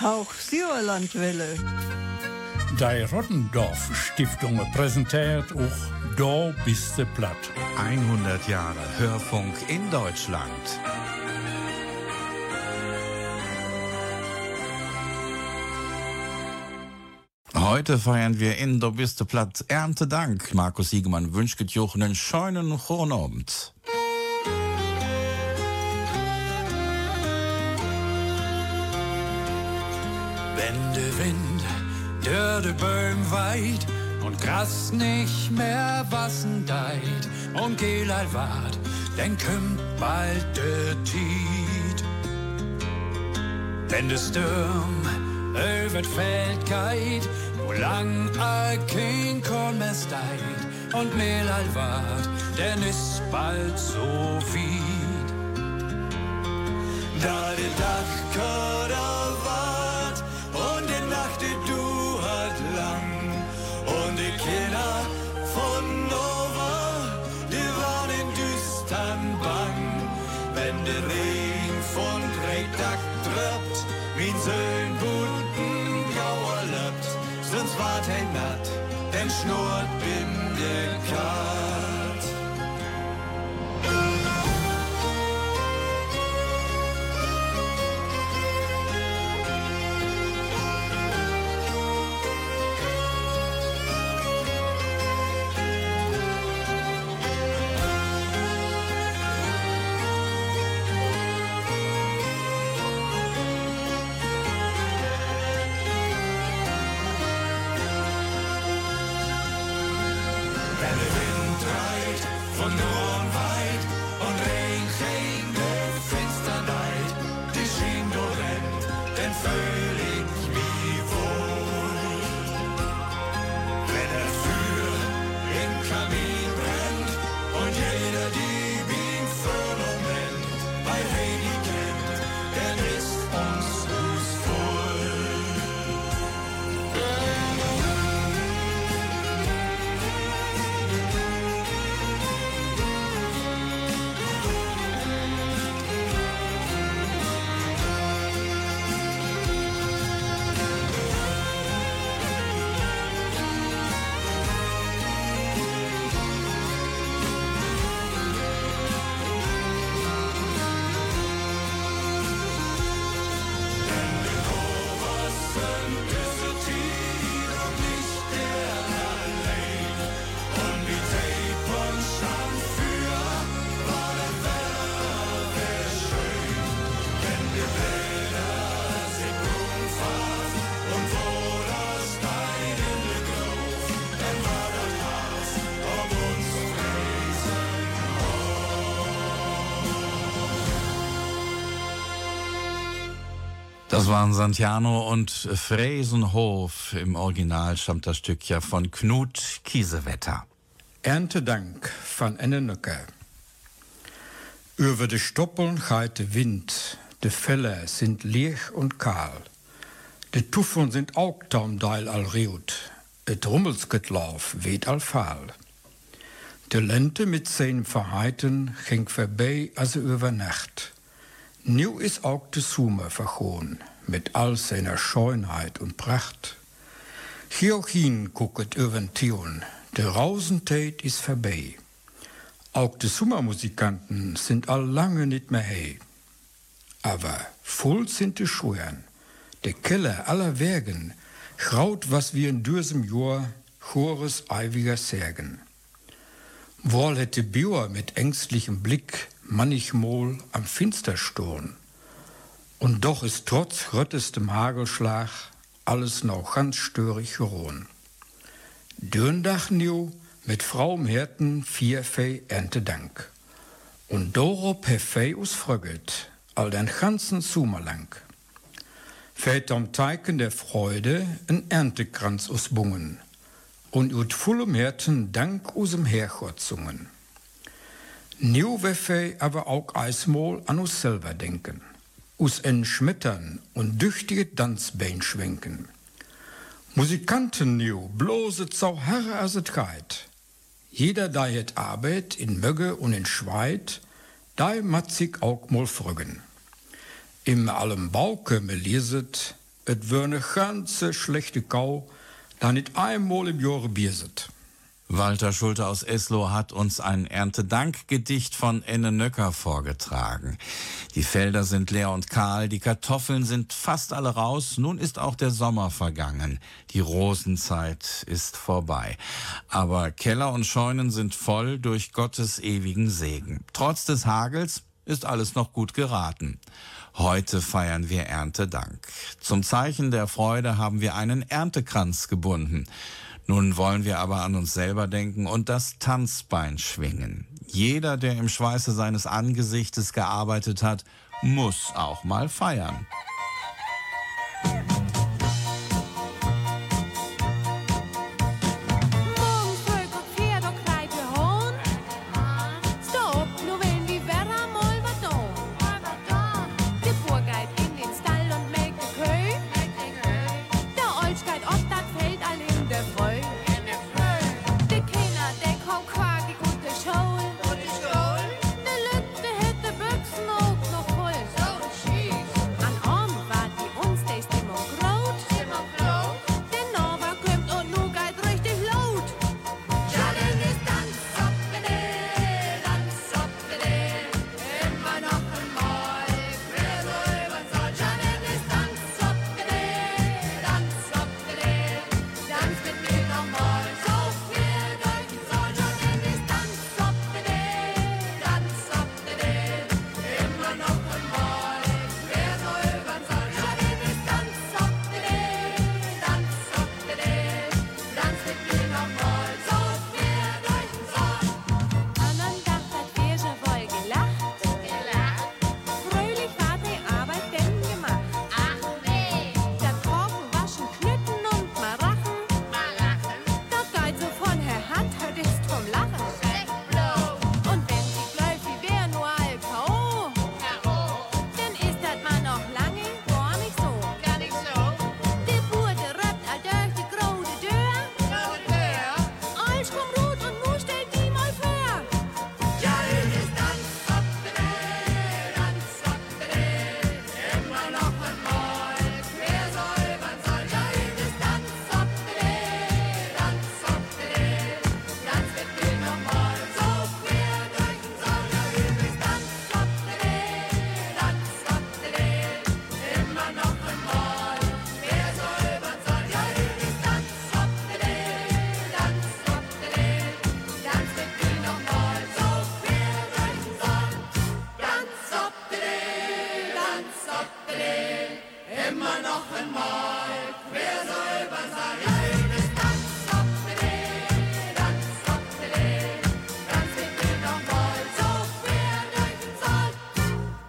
Hauch Sauerlandwelle. Die Rottendorf Stiftung präsentiert auch Da bist du platt. 100 Jahre Hörfunk in Deutschland. Heute feiern wir in Der bist du platt Erntedank. Markus Siegemann wünscht euch einen schönen Abend. Wenn der Wind die Bäume weit und Gras nicht mehr wassen deit und Gelal wart, dann kommt bald der Tiet. Wenn der Sturm über Feld geht, wo lang all kein Korn mehr steit und Mehlal wart, denn ist bald so viel. Da der Dachkader Das waren Santiano und Fräsenhof. Im Original stammt das Stück ja von Knut Kiesewetter. Erntedank van Ennenücke. Über de Stoppeln geht de Wind, de Fälle sind leer und kahl. De Tuffeln sind auch taumdeil al riut, et Rummelsgetlauf weht al fahl. De Lente mit seinen Verheiten ging vorbei als über Nacht. Nu ist auch de Summe vergoen, mit all seiner Schönheit und Pracht. Hierhin gucket übern Tion, de Rausentät ist vorbei. Auch de Summermusikanten sind all lange nicht mehr hei. Aber voll sind de Schuern, de Keller aller Wägen, graut was wir in dürsem Jahr chores eiwiger Särgen. Wohl hätte Björ mit ängstlichem Blick manchmal am Finster stohn. Und doch ist trotz röttestem Hagelschlag alles noch ganz störig rohn. Dürndach new mit Frau im Hirten vier Fei Ernte Dank. Und dorop he Fei us frögelt, all den ganzen Sommer lang. Fällt am Teiken der Freude ein Erntekranz us Bungen und ut vollem Herzen Dank usem Herrgott zungen. Nu weffe aber auch eismol an uns selber denken, us en schmettern und düchtige Tanzbein schwenken. Musikanten nu, bloße zau Herre as et geit. Jeder da het Arbeit in Mögge und in Schweit, da matzig auch mol fröggen. Im allem Bauke me lieset, Es wär eine ganze schlechte Kau, da nicht einmal im Jahre Bier sind. Walter Schulte aus Esloh hat uns ein Erntedankgedicht von Enne Nöcker vorgetragen. Die Felder sind leer und kahl, die Kartoffeln sind fast alle raus, nun ist auch der Sommer vergangen. Die Rosenzeit ist vorbei. Aber Keller und Scheunen sind voll durch Gottes ewigen Segen. Trotz des Hagels ist alles noch gut geraten. Heute feiern wir Erntedank. Zum Zeichen der Freude haben wir einen Erntekranz gebunden. Nun wollen wir aber an uns selber denken und das Tanzbein schwingen. Jeder, der im Schweiße seines Angesichtes gearbeitet hat, muss auch mal feiern.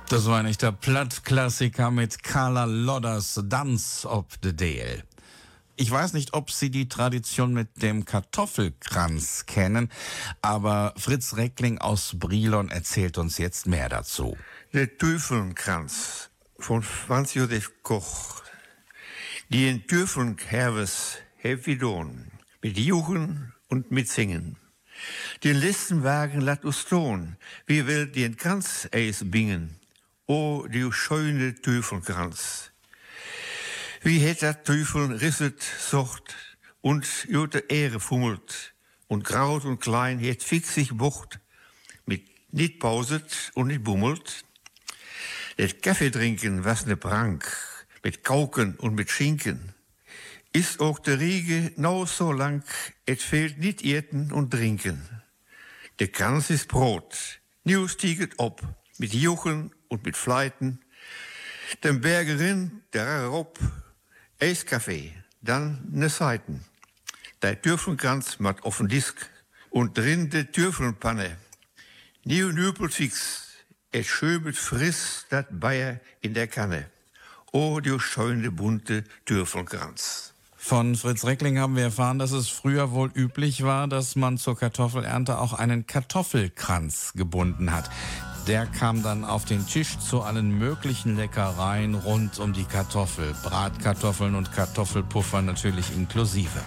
Das war ein echter Plattklassiker mit Carla Lodders Dance of the Dale. Ich weiß nicht, ob Sie die Tradition mit dem Kartoffelkranz kennen, aber Fritz Reckling aus Brilon erzählt uns jetzt mehr dazu. Der Teufelkranz von Franz Josef Koch. Die in Teufelherves Hevidon mit Juchen und mit Singen. Den letzten Wagen lat us tun, wie will den Kranz eis bingen. O, die schöne Teufelkranz. Wie het dat Teufel risset socht und jute Ehre fummelt und graut und klein het fix sich bucht, mit nicht pauset und nicht bummelt. Det Kaffee trinken was ne Prank, mit Kauken und mit Schinken. Ist auch der Riege no so lang, et fehlt nicht Erten und Trinken. Der Kranz ist Brot, nu stieget ob, mit Juchen und mit Fleiten. Den Bergerin, der Rob, Eiskaffee, dann ne Seiten. Der Türfelkranz mat offen Disk und drin de Türfelpanne. Nieuw Nüpel fix, es schöbet friss dat Bayer in der Kanne. Oh, du scheune bunte Türfelkranz. Von Fritz Reckling haben wir erfahren, dass es früher wohl üblich war, dass man zur Kartoffelernte auch einen Kartoffelkranz gebunden hat. Der kam dann auf den Tisch zu allen möglichen Leckereien rund um die Kartoffel. Bratkartoffeln und Kartoffelpuffer natürlich inklusive.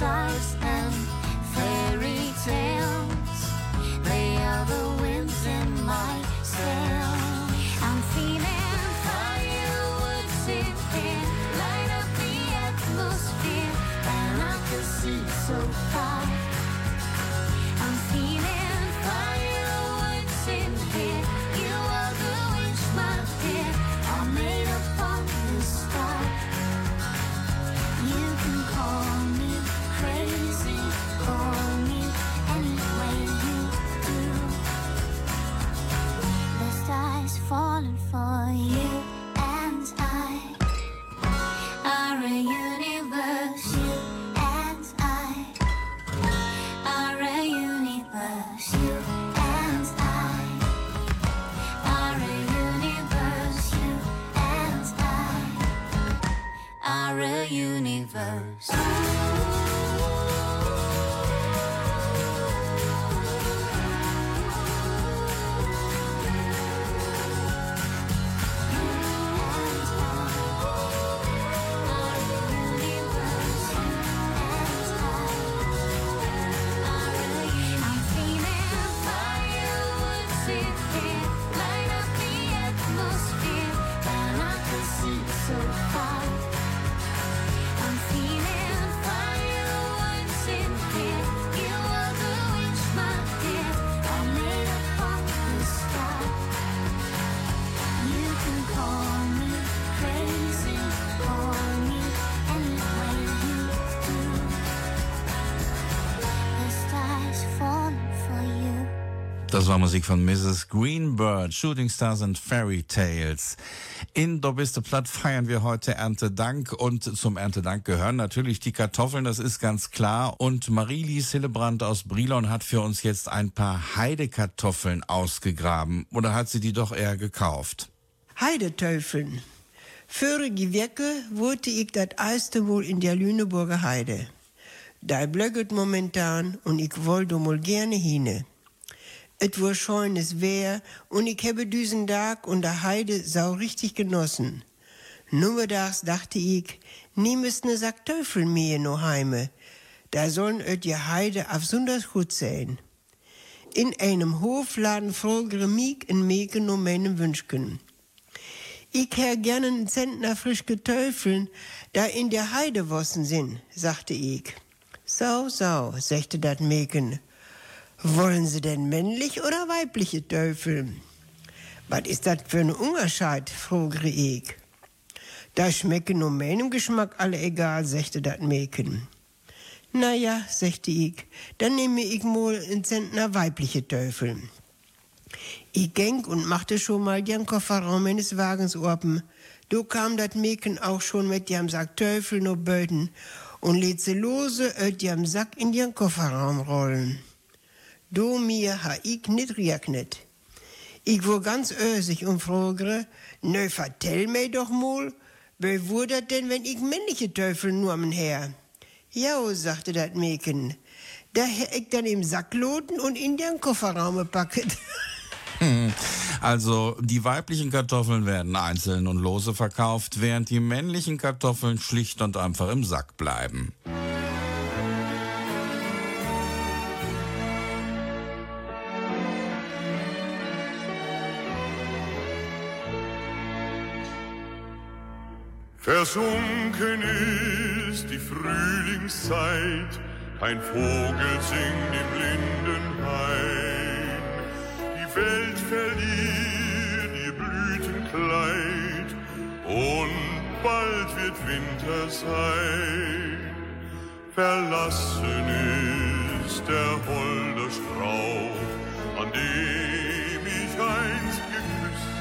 Stars universe. Das war Musik von Mrs. Greenbird, Shooting Stars and Fairy Tales. In Dobiste Platt feiern wir heute Erntedank und zum Erntedank gehören natürlich die Kartoffeln, das ist ganz klar. Und Marie-Lise Hillebrand aus Brilon hat für uns jetzt ein paar Heidekartoffeln ausgegraben. Oder hat sie die doch eher gekauft? Heidetöfeln. Vorige Woche wurde ich das erste Mal in der Lüneburger Heide. Da blöcket momentan und ich wollte mal gerne hin. Et war schönes Wehr und ich habe diesen Tag und der Heide sau richtig genossen. Nummerdags dachte ich, nimmst ne Sack Töffel mir no heime. Da sollen öt je Heide auf sonders gut sein. In einem Hofladen fragere mich in Meken um meinen Wünschken. Ich hör gerne einen Zentner frisch getöfeln, da in der Heide wossen sind, sagte ich. So, so, sagte dat Mäken. Wollen Sie denn männlich oder weibliche Töfeln? Was ist das für ein Unterscheid, fragte ich. Da schmecken nur meinem Geschmack alle egal, sagte dat Mäken. Na ja, sagte ich, dann nehme ich mal einen Zentner weibliche Töfeln. Ich ging und machte schon mal den Kofferraum meines Wagens open. Du kam dat Mäken auch schon mit dem Sack Töffel no Böden und lädt sie lose öt dem Sack in den Kofferraum rollen. Du mir ha ich nit reagnet. Ich war ganz ösig und fragere, nö, vertell mir doch mal, wer wur dat denn, wenn ich männliche Teufel nur am her? Ja, sagte dat Mäken. Da hä ich dann im Sack loten und in den Kofferraum gepacket. Also die weiblichen Kartoffeln werden einzeln und lose verkauft, während die männlichen Kartoffeln schlicht und einfach im Sack bleiben. Versunken ist die Frühlingszeit, kein Vogel singt im Lindenhain. Die Welt verliert ihr Blütenkleid und bald wird Winter sein. Verlassen ist der holde Strauch, an dem ich einst geküsst.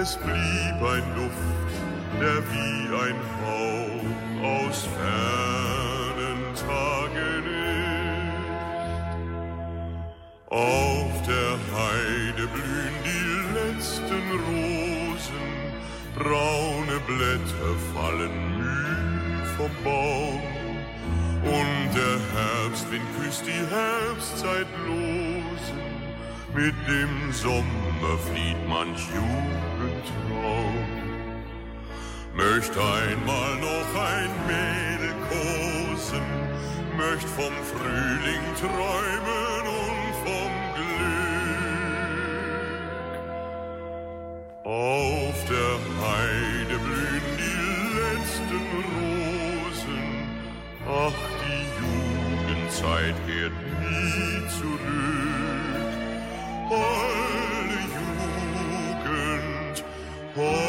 Es blieb ein Duft der wie ein Hauch aus fernen Tagen ist. Auf der Heide blühen die letzten Rosen, braune Blätter fallen müh vom Baum. Und der Herbstwind küsst die Herbstzeitlosen, mit dem Sommer flieht manch Jugendtraum. Möcht einmal noch ein Mädel kosen, möcht vom Frühling träumen und vom Glück. Auf der Heide blühen die letzten Rosen, ach, die Jugendzeit kehrt nie zurück. Holde Jugend, holde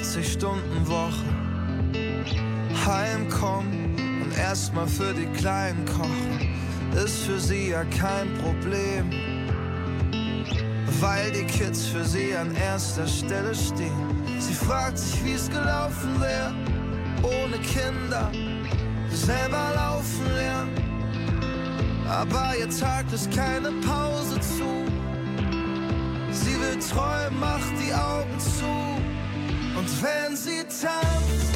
50-Stunden-Woche. Heimkommen und erstmal für die Kleinen kochen, ist für sie ja kein Problem. Weil die Kids für sie an erster Stelle stehen. Sie fragt sich, wie es gelaufen wäre, ohne Kinder, selber laufen lernen. Aber ihr Tag ist keine Pause zu. Sie will träumen, macht die Augen zu. Und wenn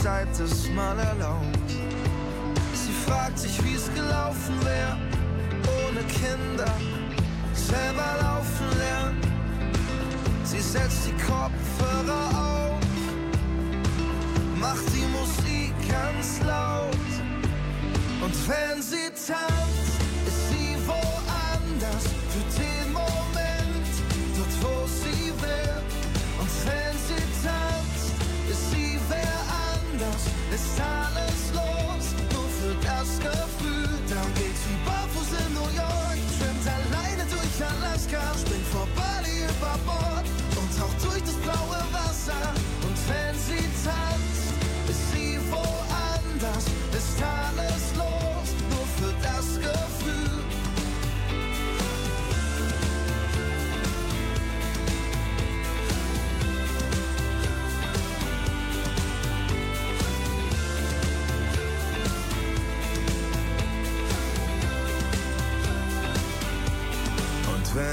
Zeit es mal erlaubt. Sie fragt sich, wie es gelaufen wäre, ohne Kinder,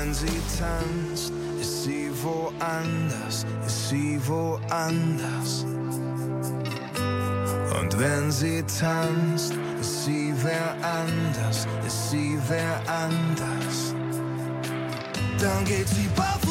wenn sie tanzt, ist sie woanders, ist sie woanders. Und wenn sie tanzt, ist sie wer anders, ist sie wer anders. Dann geht sie barfuß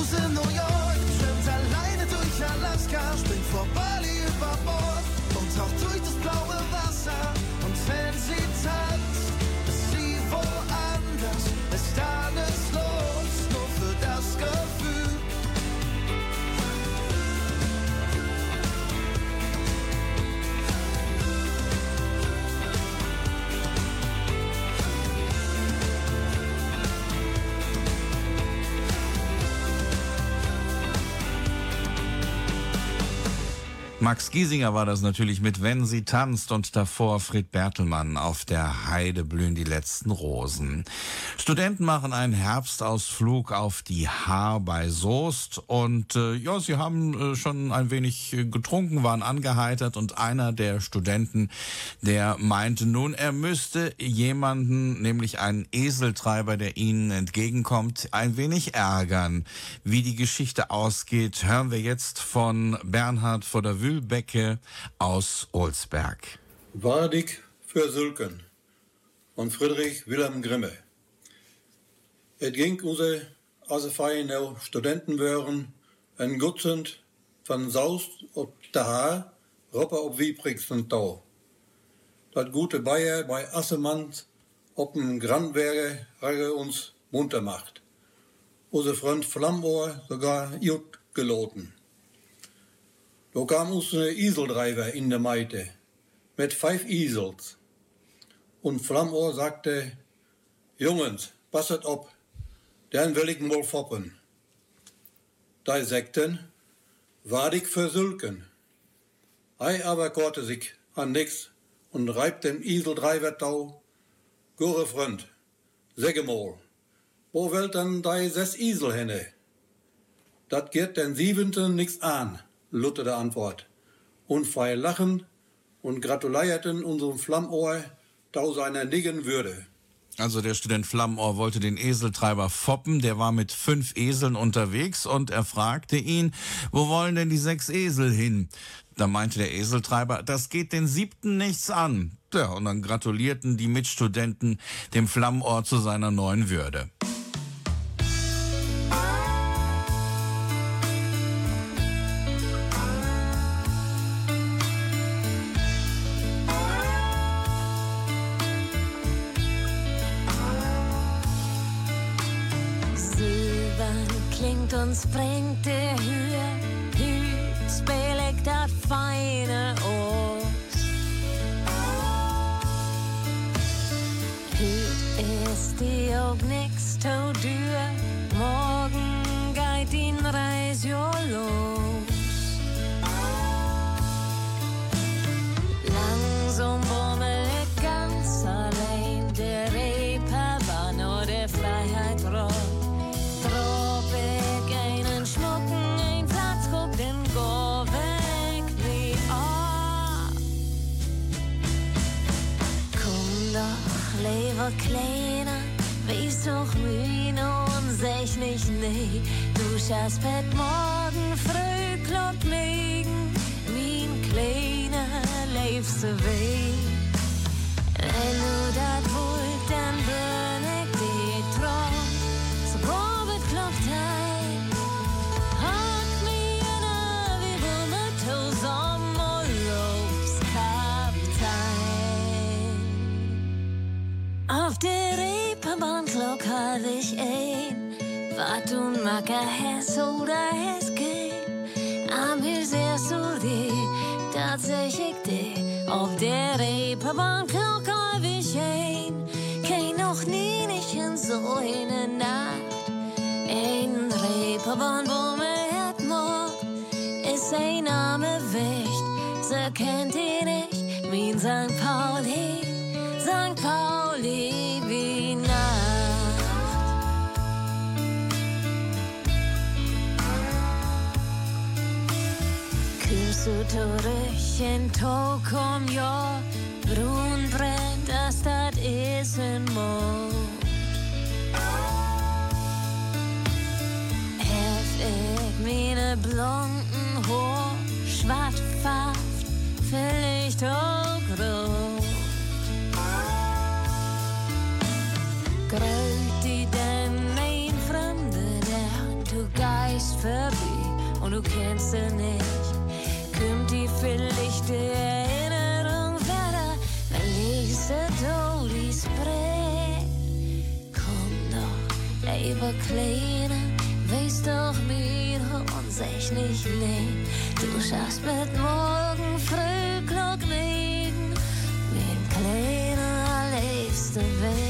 Max Giesinger war das natürlich mit Wenn sie tanzt und davor Fred Bertelmann auf der Heide blühen die letzten Rosen. Studenten machen einen Herbstausflug auf die Haar bei Soest und äh, ja, sie haben äh, schon ein wenig äh, getrunken, waren angeheitert und einer der Studenten, der meinte nun, er müsste jemanden, nämlich einen Eseltreiber, der ihnen entgegenkommt, ein wenig ärgern. Wie die Geschichte ausgeht, hören wir jetzt von Bernhard von der Wühlbecke aus Olsberg. Waardig für Sülken von Friedrich Wilhelm Grimme. Het ging we fein nou studenten waren, een Dutzend van Saus op de Haar, Roppe op Wieprigsten touw. Dat gute Bayer bei Assemans op een Grandberge hadden ons munter macht. Onze Freund Flammoor sogar gut geloten. Da kam uns ein Eseldreiber in der Meite mit fünf Esels. Und Flammohr sagte, Jungens, passet op, dann will ich mal foppen. Da sagten, war ich versülken. Ei aber korte sich an nix und reibt dem Eseldreiber tau. Gure Freund, sage mal, wo will denn dei sechs Esel henne? Dat geht den siebenten nix an, Luther der Antwort. Und frei lachen und gratulierten unserem Flammohr da seiner Niggen Würde. Also der Student Flammohr wollte den Eseltreiber foppen, der war mit fünf Eseln unterwegs und er fragte ihn, wo wollen denn die sechs Esel hin? Da meinte der Eseltreiber, das geht den siebten nichts an. Ja, und dann gratulierten die Mitstudenten dem Flammohr zu seiner neuen Würde. Klingt und springt der Hür, Hüt spelig dat feine Ost. Hüt ist die auch nix to dür, doch mühn und sech nicht nee. Du schaffst Bett morgen früh kloppt liegen, mein Kleiner, lebst du weh. Wenn du dat wollt, der Reeperbahn klock hab ich ein. Wat du macker Hess oder Hess gehen. Am Hüs erst du die, dat seh ich dir. Auf der Reeperbahn klock hab ich ein. Kein noch nie nicht in so eine Nacht. Ein Reeperbahn, wo mir mord, ist ein Name wicht. So kennt ihr nicht, mein St. Pauli, St. Pauli Tokum, ja, Brun brennt, das dat is in Mond. Hef ich meine blonden Haar, schwarz fast, vielleicht auch rot. Grölt die denn ein Fremde, der du geist vorbei und du kennst sie nicht. Vielleicht die Erinnerung wenn ich sie Todi sprech. Komm doch, lieber Kleiner, weißt doch mir und sag nicht nee. Du schaffst mit morgen früh Glock liegen, mein Kleiner, lebst du weg.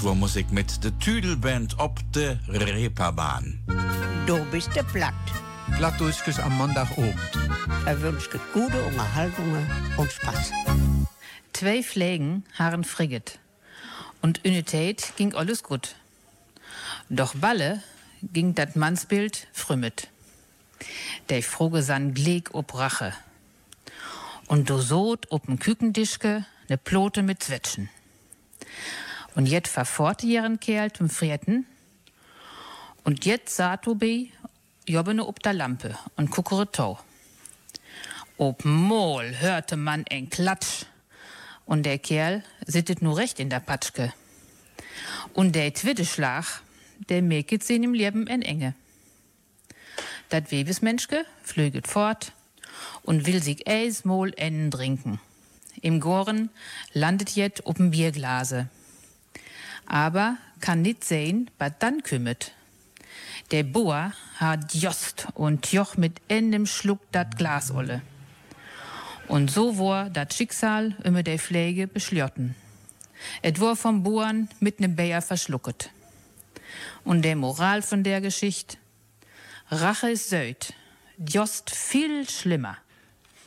Dat war Musik mit de Tüdelband ob de Reeperbahn. Du bist der Platt. Plattdurchkes am Montagabend. Er wünscht gute Unterhaltungen und Spaß. Zwei Pflegen haben Frigget. Und Unität ging alles gut. Doch Balle ging dat Mannsbild frümmet. Der froge san Gleg ob Rache. Und do sot ob'n Kükendischke ne Plote mit Zwetschen. Und jet verforte ihren Kerl zum Frierten. Und jet saht du bei jobbene ob der Lampe und guckere Tau. Ob Mol hörte man en Klatsch. Und der Kerl sittet nur recht in der Patschke. Und der Twitteschlag, der meket sie im Leben en Enge. Dat Webesmenschke flöget fort und will sich eis mol ennen trinken. Im Goren landet jet ob'n Bierglase. Aber kann nit sehen, was dann kümmet. Der Boer hat jost und joch mit endem Schluck dat Glas olle. Und so war dat Schicksal immer der Pflege beschljotten. Et war vom Boern mit nem Bayer verschlucket. Und der Moral von der Geschichte? Rache ist söd. Jost viel schlimmer.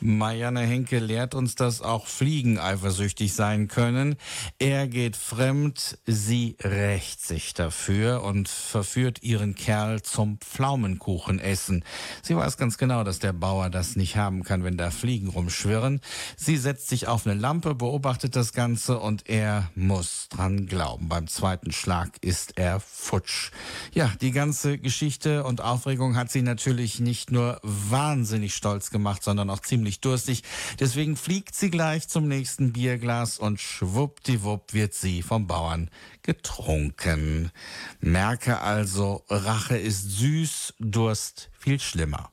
Marianne Henke lehrt uns, dass auch Fliegen eifersüchtig sein können. Er geht fremd, sie rächt sich dafür und verführt ihren Kerl zum Pflaumenkuchenessen. Sie weiß ganz genau, dass der Bauer das nicht haben kann, wenn da Fliegen rumschwirren. Sie setzt sich auf eine Lampe, beobachtet das Ganze und er muss dran glauben. Beim zweiten Schlag ist er futsch. Ja, die ganze Geschichte und Aufregung hat sie natürlich nicht nur wahnsinnig stolz gemacht, sondern auch ziemlich durstig. Deswegen fliegt sie gleich zum nächsten Bierglas und schwuppdiwupp wird sie vom Bauern getrunken. Merke also, Rache ist süß, Durst viel schlimmer.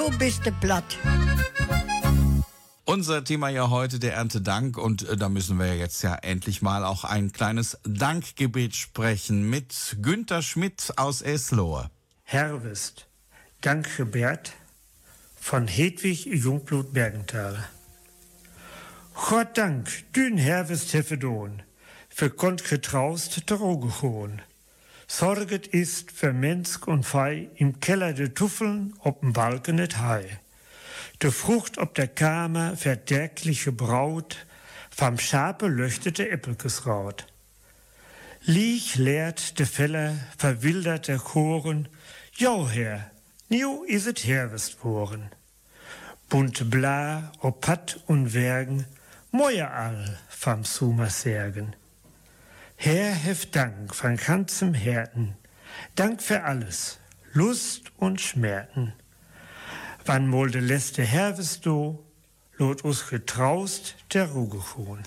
Du bist de platt. Unser Thema ja heute der Erntedank und äh, da müssen wir jetzt ja endlich mal auch ein kleines Dankgebet sprechen mit Günter Schmidt aus Eslohe. Herwest, Dankgebet von Hedwig Jungblut Bergenthal. Gott Dank, dün Herwest Heffedon, für kont getraust Drogehohn. Sorget ist für Mensk und Fei im Keller de Tuffeln ob'n Balken et Hai. De Frucht ob der Kamer verderkliche Braut, vom Schape löchtete Äppelkes raut. Liech leert de Feller verwilderte Choren, Jo Herr, niu is et Herwest woren. Bunte Bla, ob Patt und Wergen, Moja all vom Sumer Särgen. Herr, heft Dank von ganzem Herzen, Dank für alles, Lust und Schmerzen. Wann molde letzte Herwest do, lot us getraust der Rugehuhn.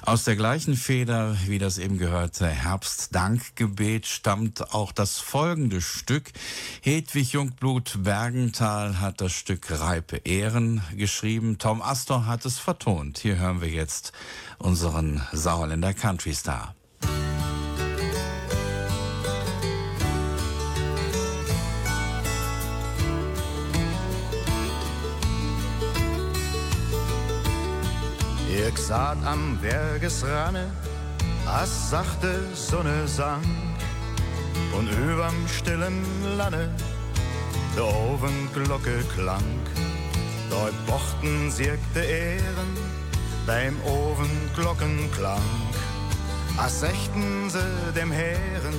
Aus der gleichen Feder wie das eben gehörte Herbstdankgebet stammt auch das folgende Stück. Hedwig Jungblut Bergenthal hat das Stück Reipe Ehren geschrieben. Tom Astor hat es vertont. Hier hören wir jetzt unseren Sauerländer Country Ich saß am Bergesranne, as sachte Sonne sang und überm stillen Lande de Ofenglocke klang. Dort bochten siegte Ehren beim Ofenglockenklang. As sechten se dem Herren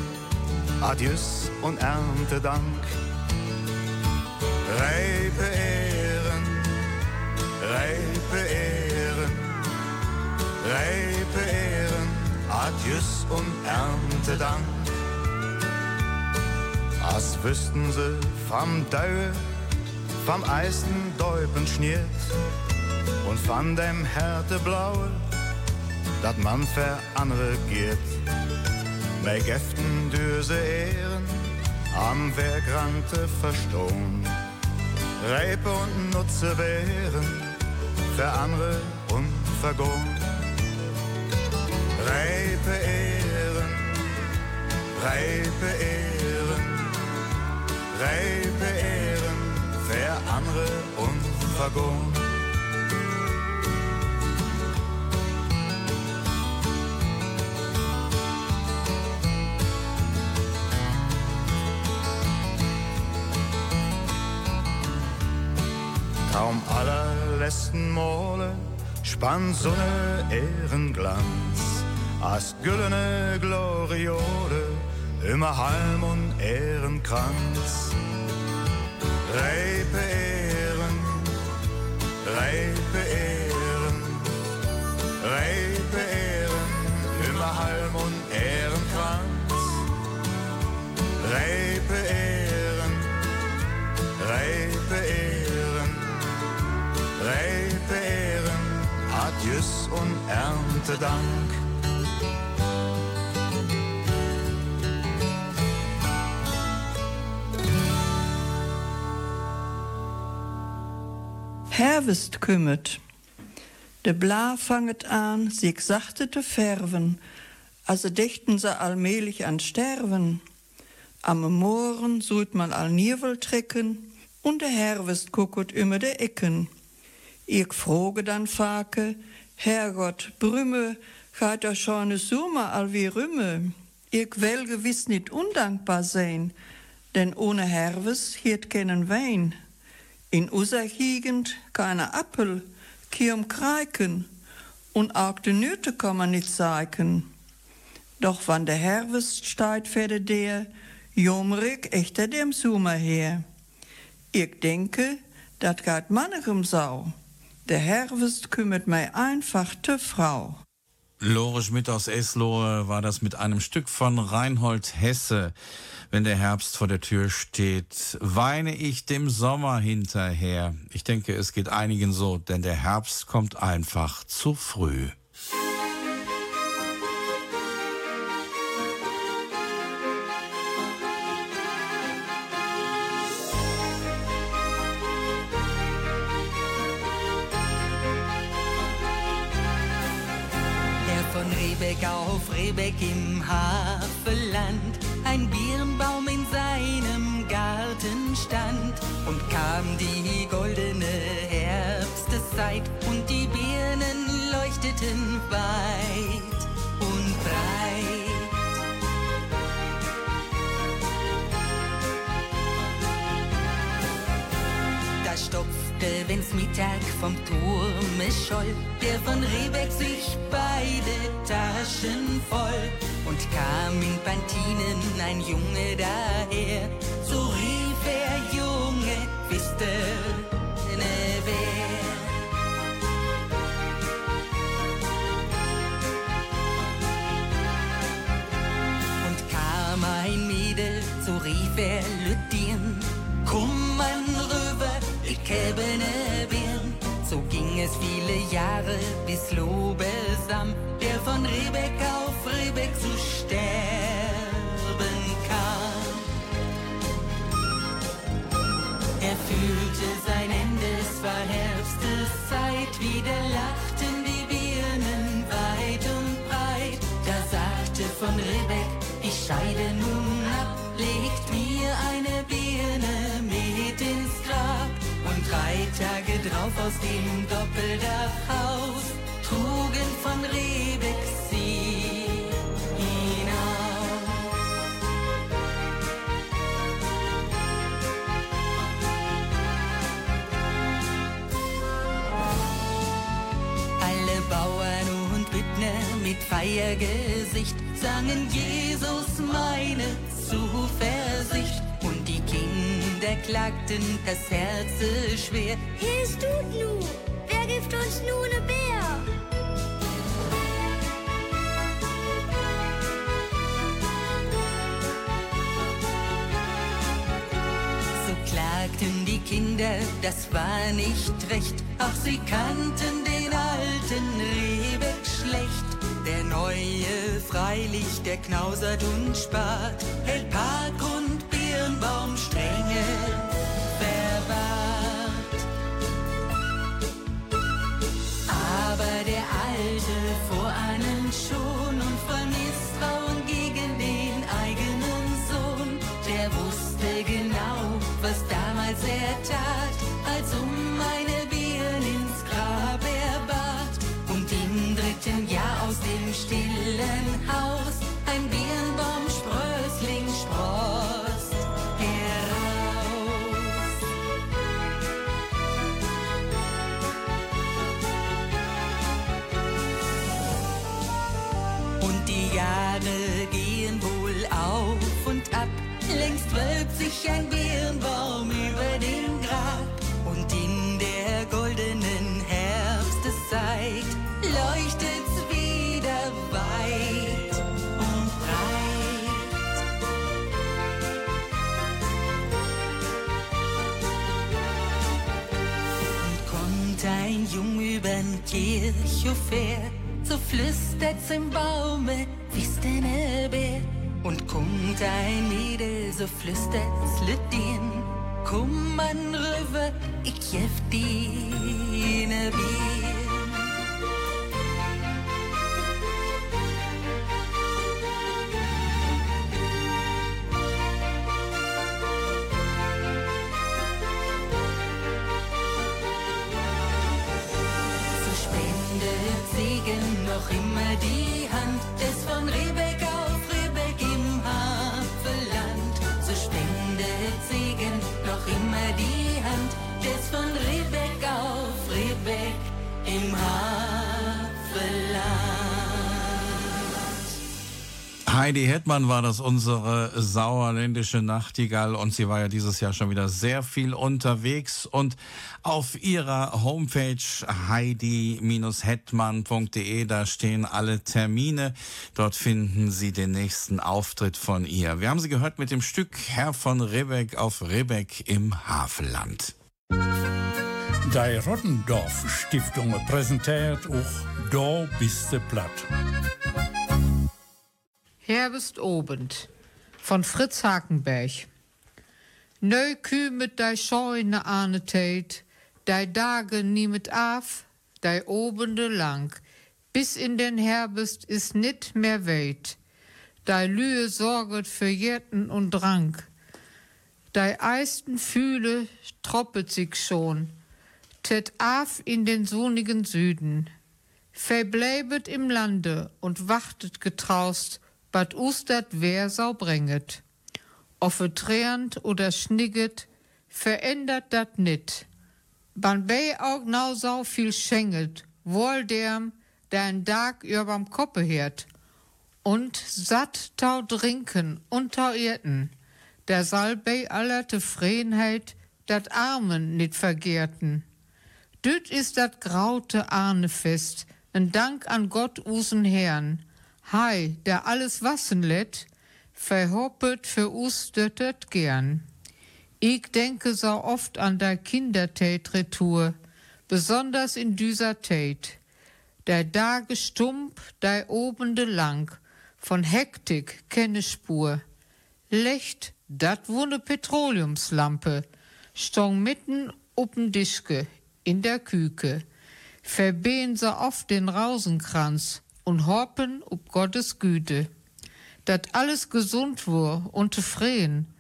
Adieus und Erntedank. Reipe Ehren, reipe Ehren, Reipe Ehren, Adieus und Erntedank. As wüssten sie vom Daue, vom eisten Däupen schniert und von dem Härteblaue, dat man für andere geht. Mei Gäften düse Ehren, am Wegrante verstohn. Reipe und Nutze wären, für andere unvergohn. Reipe Ehren, reipe Ehren, reipe Ehren, für andere unvergohn. Kaum allerletzten Mole spann Sonne Ehrenglanz, as güllene Gloriole, immer Halm und Ehrenkranz. Reipe Ehren, reipe Ehren, reipe Ehren, immer Halm und Ehrenkranz. Reipe Ehren, reipe Ehren, reipe Ehren, Adieus und Erntedank. Herwest kümmet. De Bla fanget an, sich sachte te färven, also dächten se allmählich an Sterven. Am Mohren sollt man all Nierwel trecken, und der Herwest gucket immer de Ecken. Ich froge dann Fake, Herrgott, Brümme, gaat er schon ne Summa all wie Rümme. Ich will gewiss nicht undankbar sein, denn ohne Herwes hiert keinen Wein. In unserer Gegend keine Appel, kaum Kreiken, und auch de Nüte kann man nicht zeigen. Doch wann der Herwest steigt, werde der, jomrig echter dem Summer her. Ich denke, dat gaat manchem sau. Der Herwest kümmert mei einfach te Frau. Lore Schmidt aus Eslohe war das mit einem Stück von Reinhold Hesse. Wenn der Herbst vor der Tür steht, weine ich dem Sommer hinterher. Ich denke, es geht einigen so, denn der Herbst kommt einfach zu früh. Rebeck im Havelland ein Birnbaum in seinem Garten stand und kam die goldene Herbsteszeit. Und die Birnen leuchteten weit stopfte, wenn's Mittag vom Turme scholl, der von Rebeck sich beide Taschen voll und kam in Pantinen ein Junge daher. So rief er, Junge, wisst ihr, Lobesam, der von Rebeck auf Rebeck zu sterben kam. Er fühlte sein Ende, es war Herbsteszeit, wieder lachten die Birnen weit und breit. Da sagte von Rebeck, ich scheide nun ab, legt mir eine Birne mit ins Grab. Und drei Tage drauf aus dem Doppeldachhaus mit Feiergesicht sangen Jesus meine Zuversicht. Und die Kinder klagten das Herze schwer. Es tut nu, wer gibt uns nun ne Bär? Kinder, das war nicht recht. Auch sie kannten den alten Rebeck schlecht. Der neue freilich, der knausert und spart, hält Park und Birnbaum strenge Her, so flüstert's im Baume, ihr ne Bär? Und kommt ein Mädel, so flüstert's Lüttin, komm an rüber, ich geb dir ne Bier. Noch immer die Hand des von Rebeck Heidi Hetmann war das unsere sauerländische Nachtigall und sie war ja dieses Jahr schon wieder sehr viel unterwegs und auf ihrer Homepage heidi-hetmann.de da stehen alle Termine. Dort finden Sie den nächsten Auftritt von ihr. Wir haben sie gehört mit dem Stück Herr von Rebeck auf Rebeck im Havelland. Die Rottendorf Stiftung präsentiert auch Da bist du platt. Herbst obend von Fritz Hakenberg. Neu kümet dei scheune ahne tät, dei Tage niemet af, dei obende lang. bis in den Herbst ist nit mehr weit. Dei Lühe sorget für Jäten und Drang. Dei eisten Fühle troppet sich schon, tät af in den sonnigen Süden. Verbleibet im Lande und wachtet getraust, bad ustert wer sau bringet. Offe tränt oder schnigget, verändert dat nit. Ban bei auch nau sau viel schenget, wohl derm, der ein Tag überm Koppe hört. Und satt tau trinken und tau irten, der soll bei aller Tefriedenheit dat Armen nit vergehrten. Düt ist dat graute Ahnefest, ein Dank an Gott usen Herrn. Hei, der alles wassen lädt, verhoppet für us döttet gern. Ich denke so oft an der Kindertätretour, besonders in dieser Tät. Der Dage stump, der obende lang, von Hektik kenne Spur. Lecht, dat wo ne Petroleumslampe, stong mitten up'n Dischke, in der Küke. Verbehen so oft den Rausenkranz und hoppen ob Gottes Güte. Dat alles gesund wur und zufrieden,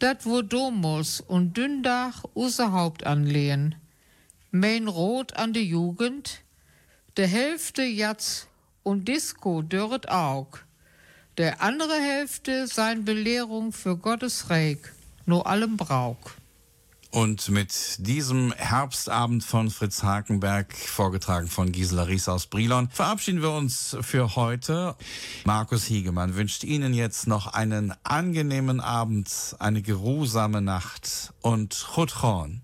dat wur Domos und Dündach use Haupt anlehen. Mein Rot an de Jugend, de Hälfte Jatz und Disco dörret Aug. Der andere Hälfte sein Belehrung für Gottes Reich, nur allem Brauk. Und mit diesem Herbstabend von Fritz Hakenberg, vorgetragen von Gisela Ries aus Brilon, verabschieden wir uns für heute. Markus Hiegemann wünscht Ihnen jetzt noch einen angenehmen Abend, eine geruhsame Nacht und Chutron.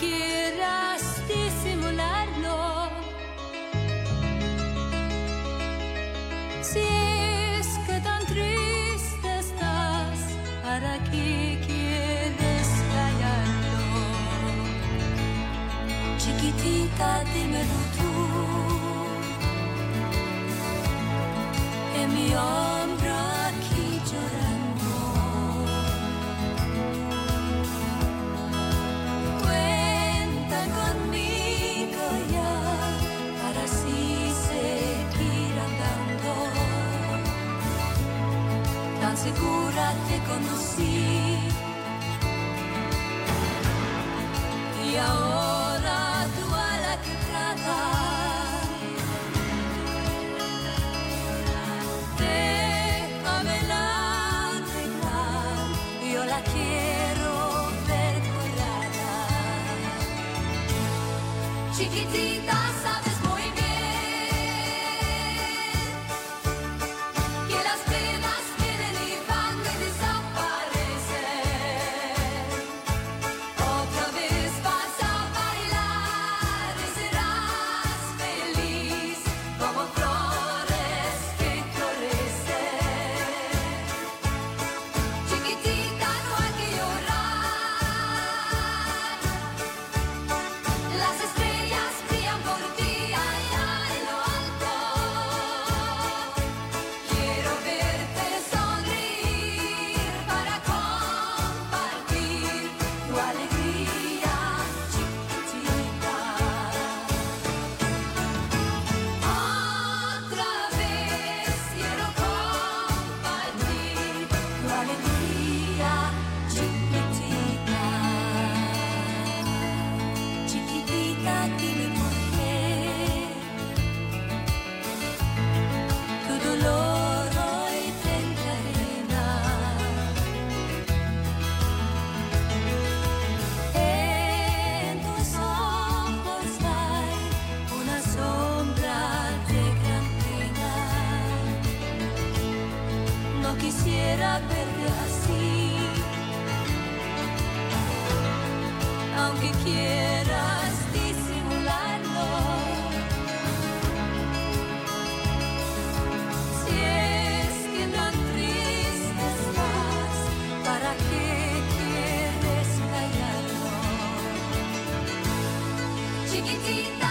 make it on the sea. chiquitita.